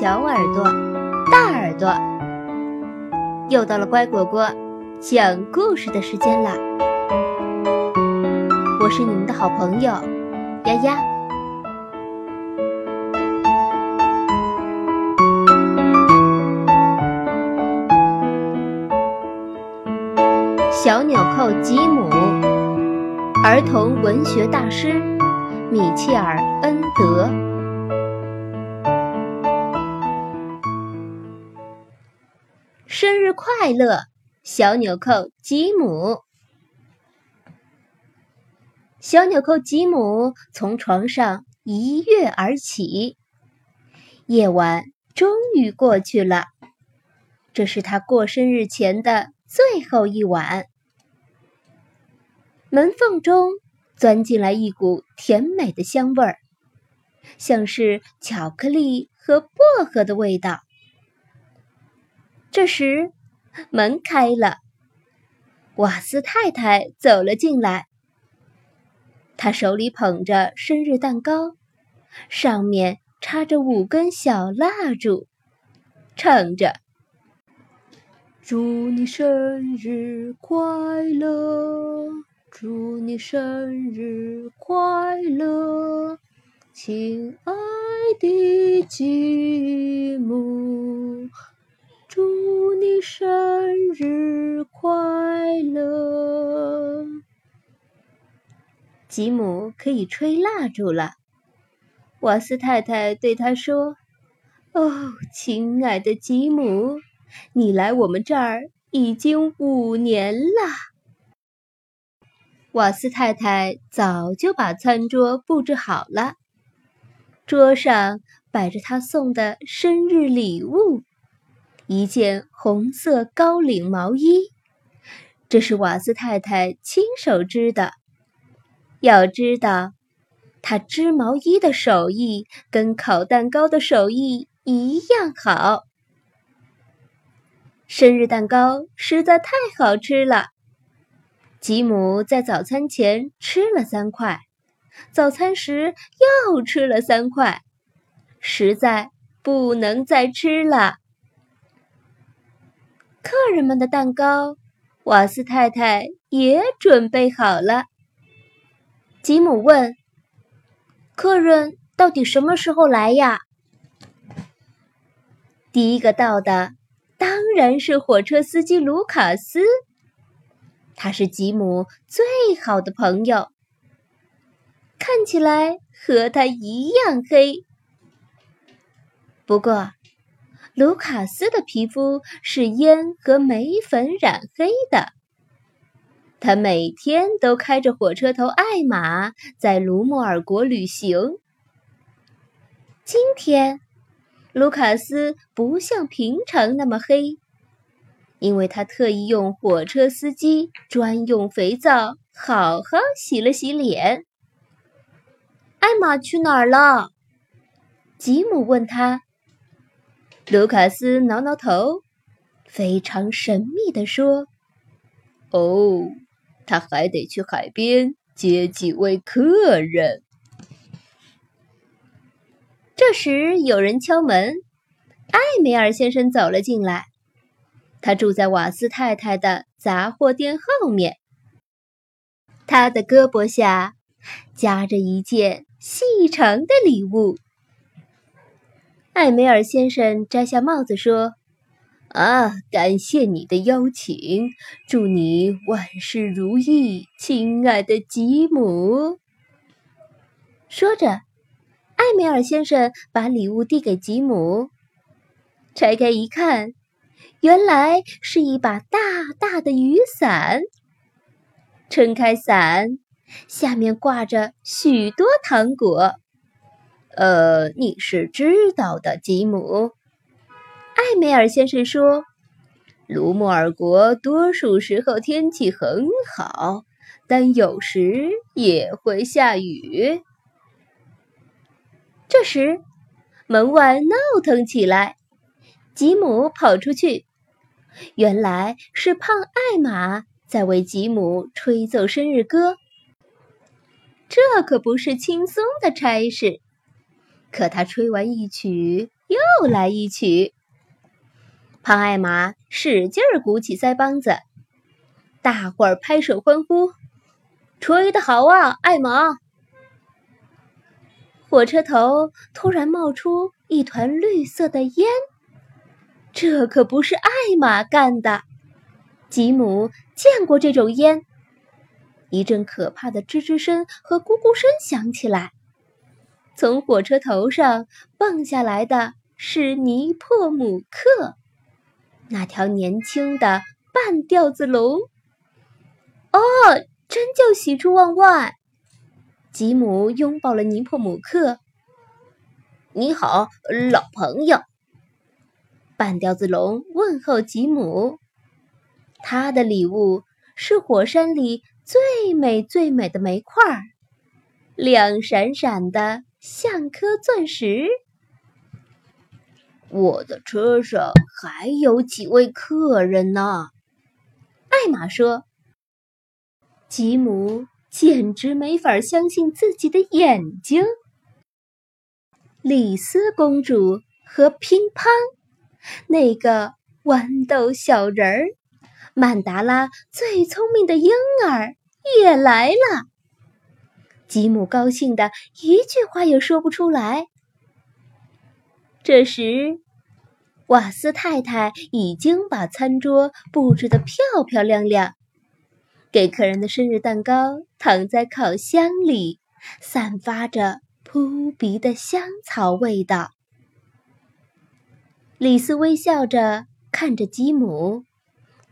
小耳朵、大耳朵，又到了乖果果讲故事的时间啦！我是你们的好朋友丫丫。小纽扣吉姆，儿童文学大师米切尔·恩德。快乐，小纽扣吉姆！小纽扣吉姆从床上一跃而起。夜晚终于过去了，这是他过生日前的最后一晚。门缝中钻进来一股甜美的香味儿，像是巧克力和薄荷的味道。这时，门开了，瓦斯太太走了进来。她手里捧着生日蛋糕，上面插着五根小蜡烛，唱着：“祝你生日快乐，祝你生日快乐，亲爱的吉姆。”祝你生日快乐！吉姆可以吹蜡烛了。瓦斯太太对他说：“哦，亲爱的吉姆，你来我们这儿已经五年了。”瓦斯太太早就把餐桌布置好了，桌上摆着他送的生日礼物。一件红色高领毛衣，这是瓦斯太太亲手织的。要知道，她织毛衣的手艺跟烤蛋糕的手艺一样好。生日蛋糕实在太好吃了，吉姆在早餐前吃了三块，早餐时又吃了三块，实在不能再吃了。客人们的蛋糕，瓦斯太太也准备好了。吉姆问：“客人到底什么时候来呀？”第一个到的当然是火车司机卢卡斯，他是吉姆最好的朋友，看起来和他一样黑。不过。卢卡斯的皮肤是烟和煤粉染黑的。他每天都开着火车头艾玛在卢莫尔国旅行。今天，卢卡斯不像平常那么黑，因为他特意用火车司机专用肥皂好好洗了洗脸。艾玛去哪儿了？吉姆问他。卢卡斯挠挠头，非常神秘地说：“哦，他还得去海边接几位客人。”这时有人敲门，艾梅尔先生走了进来。他住在瓦斯太太的杂货店后面。他的胳膊下夹着一件细长的礼物。艾梅尔先生摘下帽子说：“啊，感谢你的邀请，祝你万事如意，亲爱的吉姆。”说着，艾梅尔先生把礼物递给吉姆。拆开一看，原来是一把大大的雨伞。撑开伞，下面挂着许多糖果。呃，你是知道的，吉姆。艾梅尔先生说：“卢莫尔国多数时候天气很好，但有时也会下雨。”这时，门外闹腾起来。吉姆跑出去，原来是胖艾玛在为吉姆吹奏生日歌。这可不是轻松的差事。可他吹完一曲又来一曲。胖艾玛使劲儿鼓起腮帮子，大伙儿拍手欢呼：“吹得好啊，艾玛！”火车头突然冒出一团绿色的烟，这可不是艾玛干的。吉姆见过这种烟。一阵可怕的吱吱声和咕咕声响起来，从火车头上蹦下来的是尼破姆克，那条年轻的半吊子龙。哦，真叫喜出望外！吉姆拥抱了尼破姆克。你好，老朋友。半吊子龙问候吉姆。他的礼物是火山里。最美最美的煤块儿，亮闪闪的，像颗钻石。我的车上还有几位客人呢，艾玛说。吉姆简直没法相信自己的眼睛。丽丝公主和乒乓，那个豌豆小人儿，曼达拉最聪明的婴儿。也来了，吉姆高兴的一句话也说不出来。这时，瓦斯太太已经把餐桌布置的漂漂亮亮，给客人的生日蛋糕躺在烤箱里，散发着扑鼻的香草味道。李斯微笑着看着吉姆，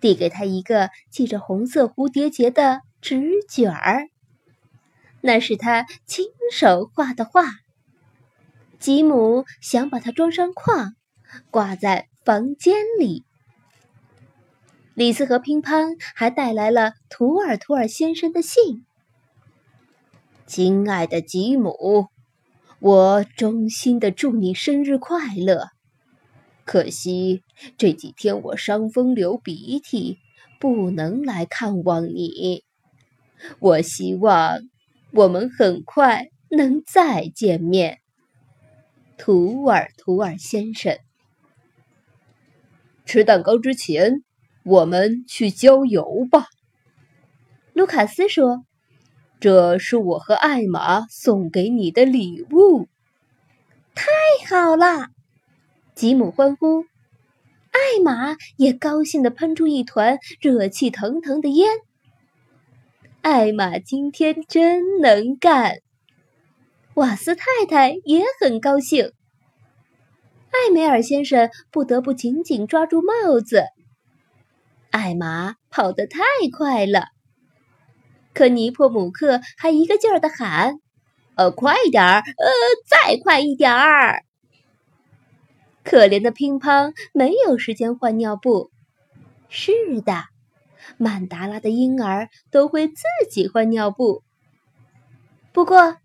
递给他一个系着红色蝴蝶结的。纸卷儿，那是他亲手画的画。吉姆想把它装上框，挂在房间里。李斯和乒乓还带来了图尔图尔先生的信。亲爱的吉姆，我衷心的祝你生日快乐。可惜这几天我伤风流鼻涕，不能来看望你。我希望我们很快能再见面，图尔图尔先生。吃蛋糕之前，我们去郊游吧。卢卡斯说：“这是我和艾玛送给你的礼物。”太好了！吉姆欢呼，艾玛也高兴地喷出一团热气腾腾的烟。艾玛今天真能干，瓦斯太太也很高兴。艾梅尔先生不得不紧紧抓住帽子。艾玛跑得太快了，可尼破姆克还一个劲儿的喊：“呃，快点儿，呃，再快一点儿！”可怜的乒乓没有时间换尿布。是的。曼达拉的婴儿都会自己换尿布。不过，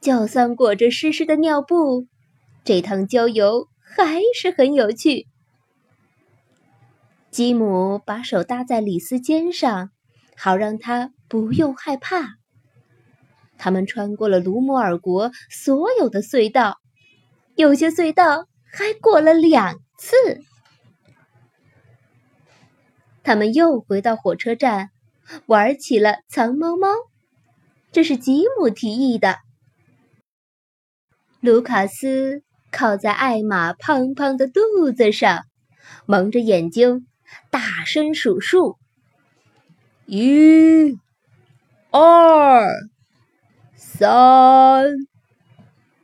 就算裹着湿湿的尿布，这趟郊游还是很有趣。吉姆把手搭在李斯肩上，好让他不用害怕。他们穿过了卢摩尔国所有的隧道，有些隧道还过了两次。他们又回到火车站，玩起了藏猫猫。这是吉姆提议的。卢卡斯靠在艾玛胖胖的肚子上，蒙着眼睛，大声数数：一、二、三、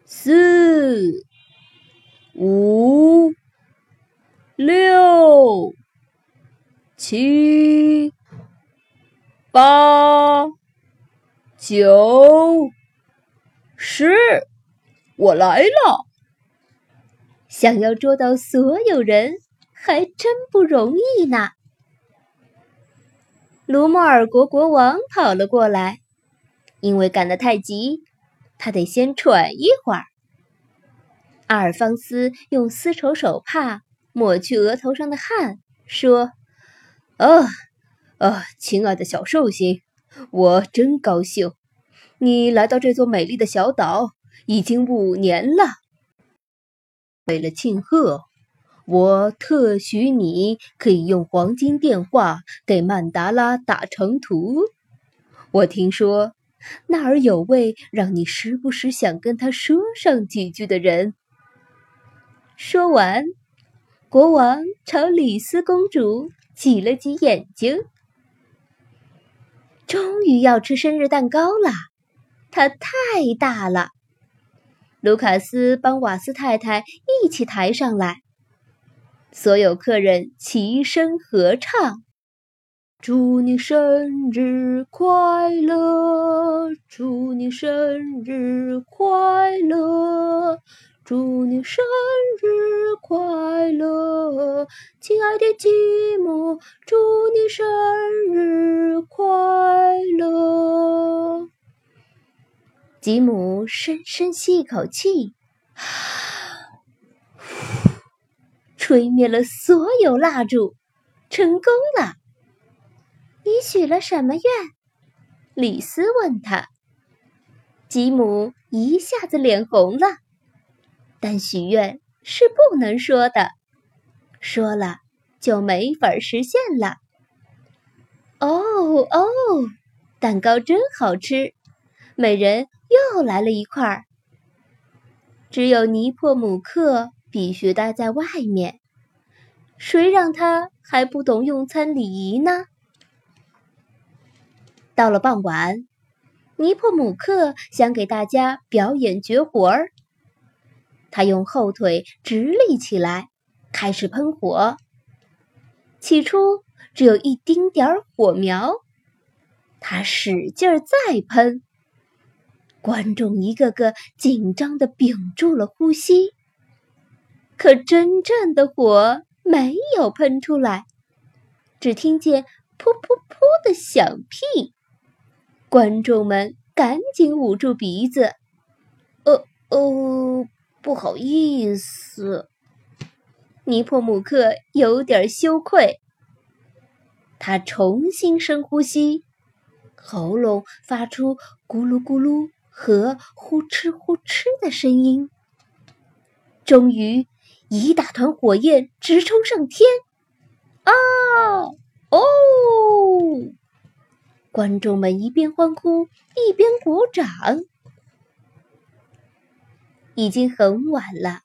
四、五、六。七、八、九、十，我来了。想要捉到所有人，还真不容易呢。卢莫尔国国王跑了过来，因为赶得太急，他得先喘一会儿。阿尔方斯用丝绸手帕抹去额头上的汗，说。啊，啊，亲爱的小寿星，我真高兴，你来到这座美丽的小岛已经五年了。为了庆贺，我特许你可以用黄金电话给曼达拉打成图。我听说那儿有位让你时不时想跟他说上几句的人。说完，国王朝李斯公主挤了挤眼睛。终于要吃生日蛋糕了，它太大了。卢卡斯帮瓦斯太太一起抬上来，所有客人齐声合唱：“祝你生日快乐，祝你生日快乐。”祝你生日快乐，亲爱的吉姆！祝你生日快乐。吉姆深深吸一口气，吹灭了所有蜡烛，成功了。你许了什么愿？李斯问他。吉姆一下子脸红了。但许愿是不能说的，说了就没法实现了。哦哦，蛋糕真好吃，每人又来了一块儿。只有尼破姆克必须待在外面，谁让他还不懂用餐礼仪呢？到了傍晚，尼破姆克想给大家表演绝活儿。他用后腿直立起来，开始喷火。起初只有一丁点儿火苗，他使劲儿再喷。观众一个个紧张的屏住了呼吸。可真正的火没有喷出来，只听见“噗噗噗”的响屁。观众们赶紧捂住鼻子。呃哦。不好意思，尼破姆克有点羞愧。他重新深呼吸，喉咙发出咕噜咕噜和呼哧呼哧的声音。终于，一大团火焰直冲上天！啊！哦！观众们一边欢呼一边鼓掌。已经很晚了，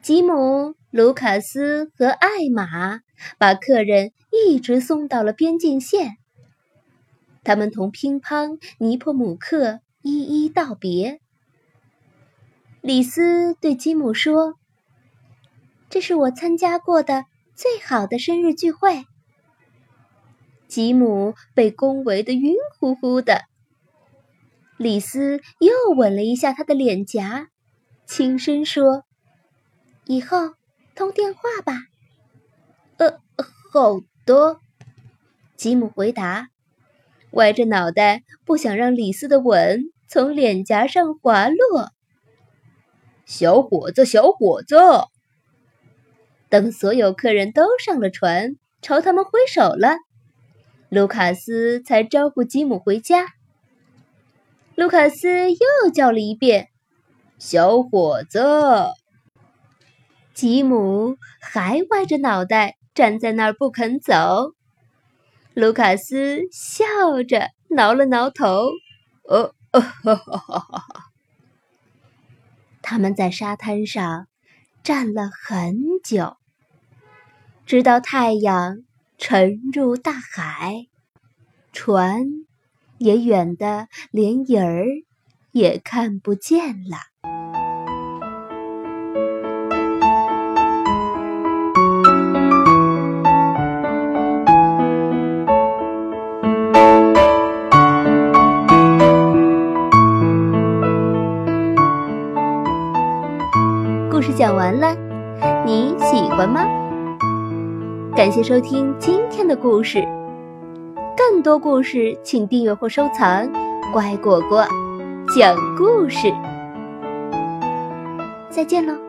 吉姆、卢卡斯和艾玛把客人一直送到了边境线。他们同乒乓、尼破姆克一一道别。李斯对吉姆说：“这是我参加过的最好的生日聚会。”吉姆被恭维的晕乎乎的。李斯又吻了一下他的脸颊。轻声说：“以后通电话吧。”“呃，好的。”吉姆回答，歪着脑袋，不想让李斯的吻从脸颊上滑落。小伙子，小伙子！等所有客人都上了船，朝他们挥手了，卢卡斯才招呼吉姆回家。卢卡斯又叫了一遍。小伙子，吉姆还歪着脑袋站在那儿不肯走。卢卡斯笑着挠了挠头。呃，哈哈哈哈哈！他们在沙滩上站了很久，直到太阳沉入大海，船也远的连影儿也看不见了。感谢收听今天的故事，更多故事请订阅或收藏。乖果果讲故事，再见喽。